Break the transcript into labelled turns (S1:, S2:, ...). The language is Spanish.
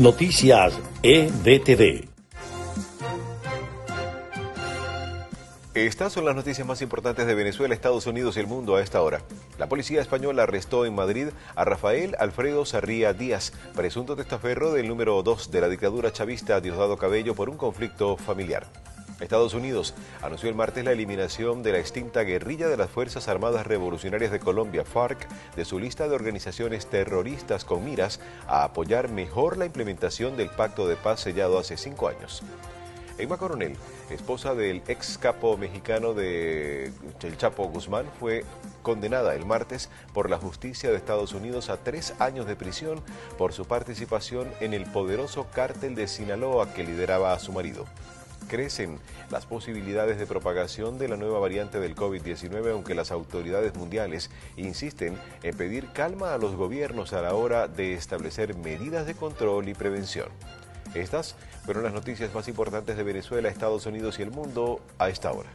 S1: Noticias EDTV.
S2: Estas son las noticias más importantes de Venezuela, Estados Unidos y el mundo a esta hora. La policía española arrestó en Madrid a Rafael Alfredo Sarría Díaz, presunto testaferro del número 2 de la dictadura chavista Diosdado Cabello por un conflicto familiar. Estados Unidos anunció el martes la eliminación de la extinta guerrilla de las Fuerzas Armadas Revolucionarias de Colombia, FARC, de su lista de organizaciones terroristas con miras a apoyar mejor la implementación del pacto de paz sellado hace cinco años. Emma Coronel, esposa del ex capo mexicano de El Chapo Guzmán, fue condenada el martes por la justicia de Estados Unidos a tres años de prisión por su participación en el poderoso cártel de Sinaloa que lideraba a su marido crecen las posibilidades de propagación de la nueva variante del COVID-19, aunque las autoridades mundiales insisten en pedir calma a los gobiernos a la hora de establecer medidas de control y prevención. Estas fueron las noticias más importantes de Venezuela, Estados Unidos y el mundo a esta hora.